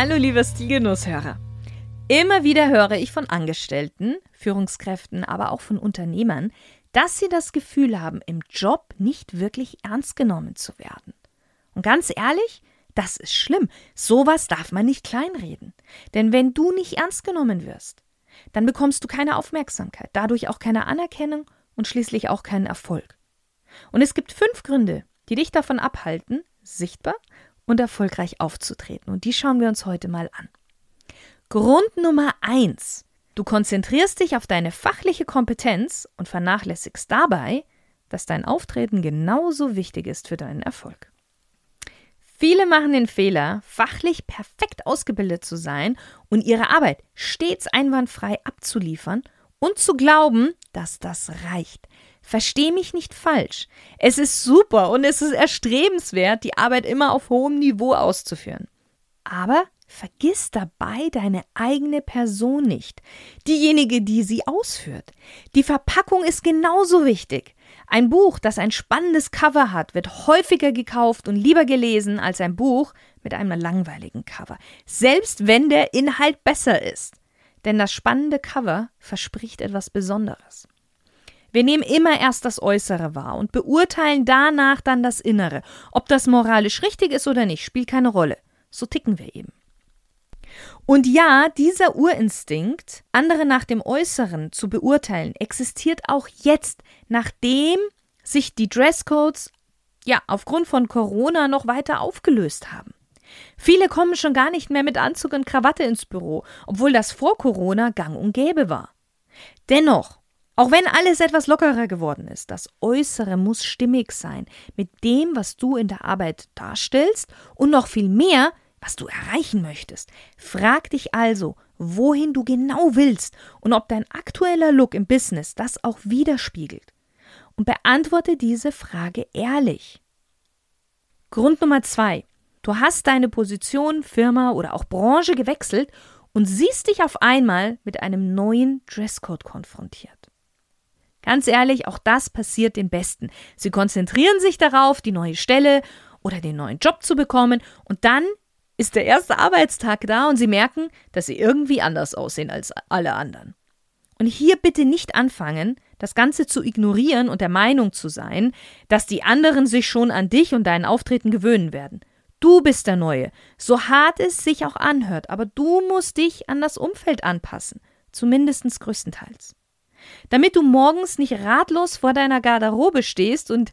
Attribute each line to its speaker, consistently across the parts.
Speaker 1: Hallo lieber Stilgenusshörer. Immer wieder höre ich von Angestellten, Führungskräften, aber auch von Unternehmern, dass sie das Gefühl haben, im Job nicht wirklich ernst genommen zu werden. Und ganz ehrlich, das ist schlimm. Sowas darf man nicht kleinreden. Denn wenn du nicht ernst genommen wirst, dann bekommst du keine Aufmerksamkeit, dadurch auch keine Anerkennung und schließlich auch keinen Erfolg. Und es gibt fünf Gründe, die dich davon abhalten, sichtbar und erfolgreich aufzutreten. Und die schauen wir uns heute mal an. Grund Nummer eins. Du konzentrierst dich auf deine fachliche Kompetenz und vernachlässigst dabei, dass dein Auftreten genauso wichtig ist für deinen Erfolg. Viele machen den Fehler, fachlich perfekt ausgebildet zu sein und ihre Arbeit stets einwandfrei abzuliefern und zu glauben, dass das reicht. Versteh mich nicht falsch. Es ist super und es ist erstrebenswert, die Arbeit immer auf hohem Niveau auszuführen. Aber vergiss dabei deine eigene Person nicht, diejenige, die sie ausführt. Die Verpackung ist genauso wichtig. Ein Buch, das ein spannendes Cover hat, wird häufiger gekauft und lieber gelesen als ein Buch mit einem langweiligen Cover, selbst wenn der Inhalt besser ist. Denn das spannende Cover verspricht etwas Besonderes. Wir nehmen immer erst das Äußere wahr und beurteilen danach dann das Innere. Ob das moralisch richtig ist oder nicht, spielt keine Rolle. So ticken wir eben. Und ja, dieser Urinstinkt, andere nach dem Äußeren zu beurteilen, existiert auch jetzt, nachdem sich die Dresscodes ja aufgrund von Corona noch weiter aufgelöst haben. Viele kommen schon gar nicht mehr mit Anzug und Krawatte ins Büro, obwohl das vor Corona gang und gäbe war. Dennoch auch wenn alles etwas lockerer geworden ist, das Äußere muss stimmig sein mit dem, was du in der Arbeit darstellst und noch viel mehr, was du erreichen möchtest. Frag dich also, wohin du genau willst und ob dein aktueller Look im Business das auch widerspiegelt. Und beantworte diese Frage ehrlich. Grund Nummer zwei. Du hast deine Position, Firma oder auch Branche gewechselt und siehst dich auf einmal mit einem neuen Dresscode konfrontiert. Ganz ehrlich, auch das passiert den Besten. Sie konzentrieren sich darauf, die neue Stelle oder den neuen Job zu bekommen und dann ist der erste Arbeitstag da und sie merken, dass sie irgendwie anders aussehen als alle anderen. Und hier bitte nicht anfangen, das Ganze zu ignorieren und der Meinung zu sein, dass die anderen sich schon an dich und deinen Auftreten gewöhnen werden. Du bist der Neue, so hart es sich auch anhört, aber du musst dich an das Umfeld anpassen, zumindest größtenteils damit du morgens nicht ratlos vor deiner Garderobe stehst und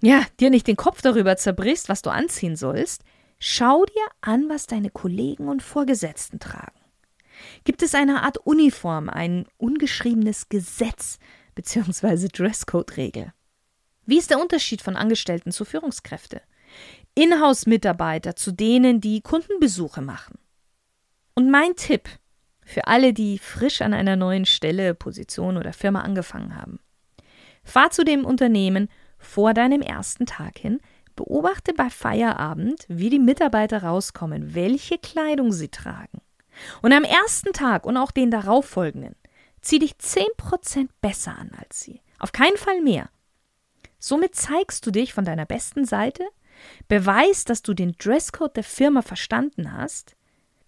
Speaker 1: ja, dir nicht den Kopf darüber zerbrichst, was du anziehen sollst, schau dir an, was deine Kollegen und Vorgesetzten tragen. Gibt es eine Art Uniform, ein ungeschriebenes Gesetz bzw. Dresscode-Regel? Wie ist der Unterschied von Angestellten zu Führungskräfte? Inhouse-Mitarbeiter zu denen, die Kundenbesuche machen? Und mein Tipp, für alle, die frisch an einer neuen Stelle, Position oder Firma angefangen haben. Fahr zu dem Unternehmen vor deinem ersten Tag hin, beobachte bei Feierabend, wie die Mitarbeiter rauskommen, welche Kleidung sie tragen. Und am ersten Tag und auch den darauffolgenden, zieh dich 10% besser an als sie. Auf keinen Fall mehr. Somit zeigst du dich von deiner besten Seite, beweist, dass du den Dresscode der Firma verstanden hast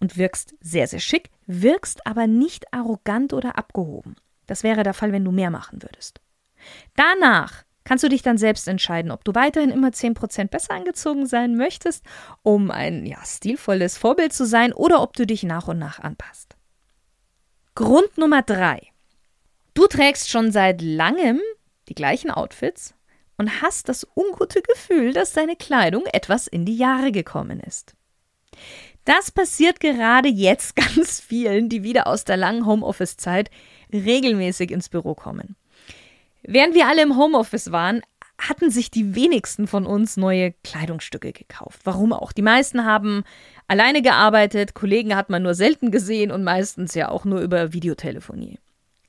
Speaker 1: und wirkst sehr, sehr schick, wirkst aber nicht arrogant oder abgehoben. Das wäre der Fall, wenn du mehr machen würdest. Danach kannst du dich dann selbst entscheiden, ob du weiterhin immer 10% besser angezogen sein möchtest, um ein ja, stilvolles Vorbild zu sein, oder ob du dich nach und nach anpasst. Grund Nummer drei. Du trägst schon seit langem die gleichen Outfits und hast das ungute Gefühl, dass deine Kleidung etwas in die Jahre gekommen ist. Das passiert gerade jetzt ganz vielen, die wieder aus der langen Homeoffice-Zeit regelmäßig ins Büro kommen. Während wir alle im Homeoffice waren, hatten sich die wenigsten von uns neue Kleidungsstücke gekauft. Warum auch? Die meisten haben alleine gearbeitet, Kollegen hat man nur selten gesehen und meistens ja auch nur über Videotelefonie.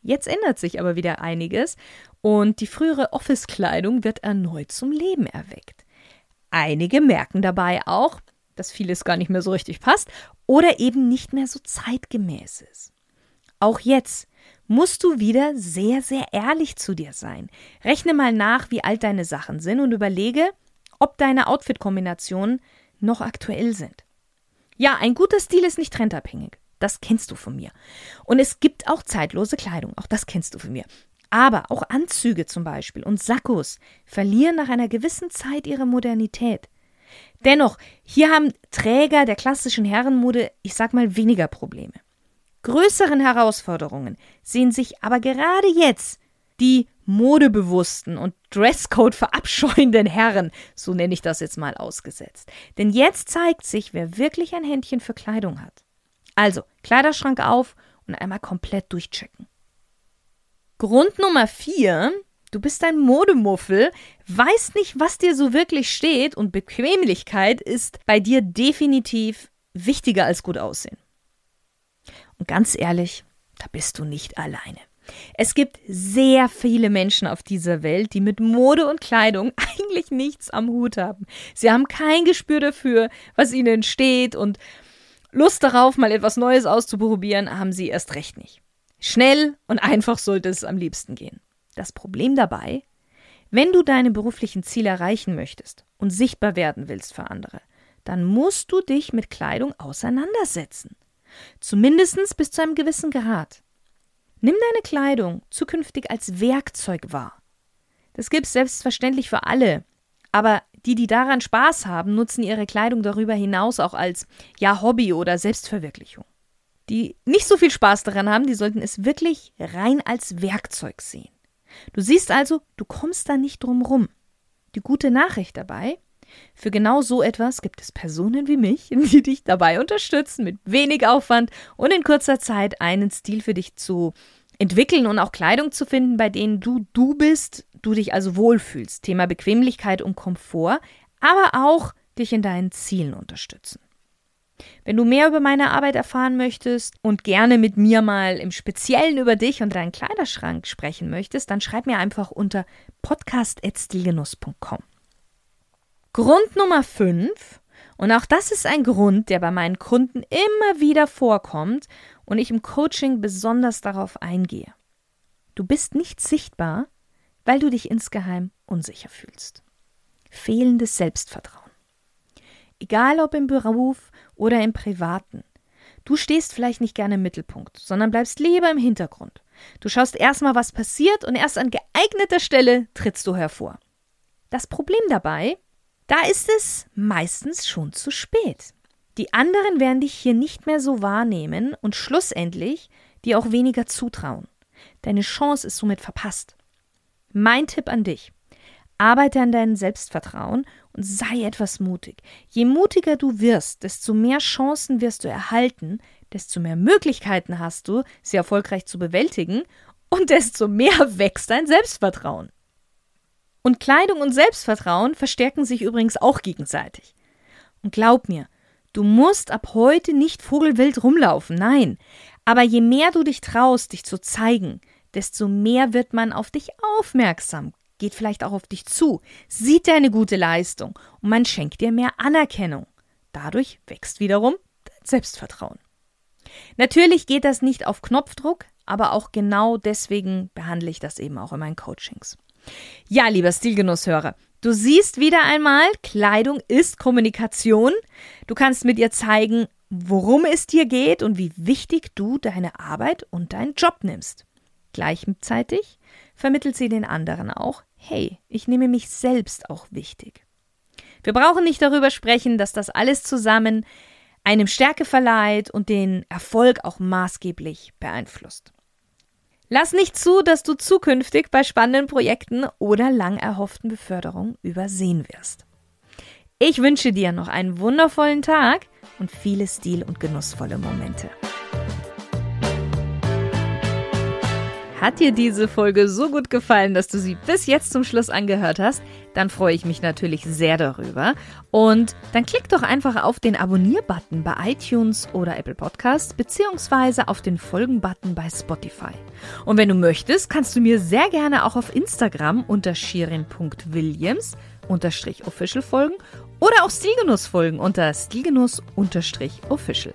Speaker 1: Jetzt ändert sich aber wieder einiges und die frühere Office-Kleidung wird erneut zum Leben erweckt. Einige merken dabei auch, dass vieles gar nicht mehr so richtig passt oder eben nicht mehr so zeitgemäß ist. Auch jetzt musst du wieder sehr, sehr ehrlich zu dir sein. Rechne mal nach, wie alt deine Sachen sind und überlege, ob deine Outfit-Kombinationen noch aktuell sind. Ja, ein guter Stil ist nicht trendabhängig. Das kennst du von mir. Und es gibt auch zeitlose Kleidung. Auch das kennst du von mir. Aber auch Anzüge zum Beispiel und Sakkos verlieren nach einer gewissen Zeit ihre Modernität. Dennoch, hier haben Träger der klassischen Herrenmode, ich sag mal, weniger Probleme. Größeren Herausforderungen sehen sich aber gerade jetzt die modebewussten und Dresscode verabscheuenden Herren, so nenne ich das jetzt mal ausgesetzt. Denn jetzt zeigt sich, wer wirklich ein Händchen für Kleidung hat. Also, Kleiderschrank auf und einmal komplett durchchecken. Grund Nummer vier, du bist ein Modemuffel, weißt nicht, was dir so wirklich steht und Bequemlichkeit ist bei dir definitiv wichtiger als gut aussehen. Und ganz ehrlich, da bist du nicht alleine. Es gibt sehr viele Menschen auf dieser Welt, die mit Mode und Kleidung eigentlich nichts am Hut haben. Sie haben kein Gespür dafür, was ihnen steht und Lust darauf, mal etwas Neues auszuprobieren, haben sie erst recht nicht. Schnell und einfach sollte es am liebsten gehen. Das Problem dabei, wenn du deine beruflichen Ziele erreichen möchtest und sichtbar werden willst für andere, dann musst du dich mit Kleidung auseinandersetzen. Zumindest bis zu einem gewissen Grad. Nimm deine Kleidung zukünftig als Werkzeug wahr. Das gibt es selbstverständlich für alle, aber die, die daran Spaß haben, nutzen ihre Kleidung darüber hinaus auch als ja Hobby oder Selbstverwirklichung. Die nicht so viel Spaß daran haben, die sollten es wirklich rein als Werkzeug sehen. Du siehst also, du kommst da nicht drum rum. Die gute Nachricht dabei, für genau so etwas gibt es Personen wie mich, die dich dabei unterstützen, mit wenig Aufwand und in kurzer Zeit einen Stil für dich zu entwickeln und auch Kleidung zu finden, bei denen du du bist, du dich also wohlfühlst. Thema Bequemlichkeit und Komfort, aber auch dich in deinen Zielen unterstützen. Wenn du mehr über meine Arbeit erfahren möchtest und gerne mit mir mal im Speziellen über dich und deinen Kleiderschrank sprechen möchtest, dann schreib mir einfach unter podcast.stilgenuss.com. Grund Nummer 5, und auch das ist ein Grund, der bei meinen Kunden immer wieder vorkommt und ich im Coaching besonders darauf eingehe. Du bist nicht sichtbar, weil du dich insgeheim unsicher fühlst. Fehlendes Selbstvertrauen. Egal ob im Beruf oder im Privaten. Du stehst vielleicht nicht gerne im Mittelpunkt, sondern bleibst lieber im Hintergrund. Du schaust erstmal, was passiert und erst an geeigneter Stelle trittst du hervor. Das Problem dabei, da ist es meistens schon zu spät. Die anderen werden dich hier nicht mehr so wahrnehmen und schlussendlich dir auch weniger zutrauen. Deine Chance ist somit verpasst. Mein Tipp an dich. Arbeite an deinem Selbstvertrauen und sei etwas mutig. Je mutiger du wirst, desto mehr Chancen wirst du erhalten, desto mehr Möglichkeiten hast du, sie erfolgreich zu bewältigen und desto mehr wächst dein Selbstvertrauen. Und Kleidung und Selbstvertrauen verstärken sich übrigens auch gegenseitig. Und glaub mir, du musst ab heute nicht vogelwild rumlaufen, nein. Aber je mehr du dich traust, dich zu zeigen, desto mehr wird man auf dich aufmerksam, geht vielleicht auch auf dich zu, sieht deine gute Leistung und man schenkt dir mehr Anerkennung. Dadurch wächst wiederum dein Selbstvertrauen. Natürlich geht das nicht auf Knopfdruck, aber auch genau deswegen behandle ich das eben auch in meinen Coachings. Ja, lieber Stilgenusshörer, du siehst wieder einmal, Kleidung ist Kommunikation. Du kannst mit ihr zeigen, worum es dir geht und wie wichtig du deine Arbeit und deinen Job nimmst. Gleichzeitig vermittelt sie den anderen auch, hey, ich nehme mich selbst auch wichtig. Wir brauchen nicht darüber sprechen, dass das alles zusammen einem Stärke verleiht und den Erfolg auch maßgeblich beeinflusst. Lass nicht zu, dass du zukünftig bei spannenden Projekten oder lang erhofften Beförderungen übersehen wirst. Ich wünsche dir noch einen wundervollen Tag und viele stil- und genussvolle Momente. Hat dir diese Folge so gut gefallen, dass du sie bis jetzt zum Schluss angehört hast? Dann freue ich mich natürlich sehr darüber. Und dann klick doch einfach auf den Abonnier-Button bei iTunes oder Apple Podcasts beziehungsweise auf den Folgen-Button bei Spotify. Und wenn du möchtest, kannst du mir sehr gerne auch auf Instagram unter shirin.williams official folgen oder auch Stilgenuss folgen unter stilgenuss official.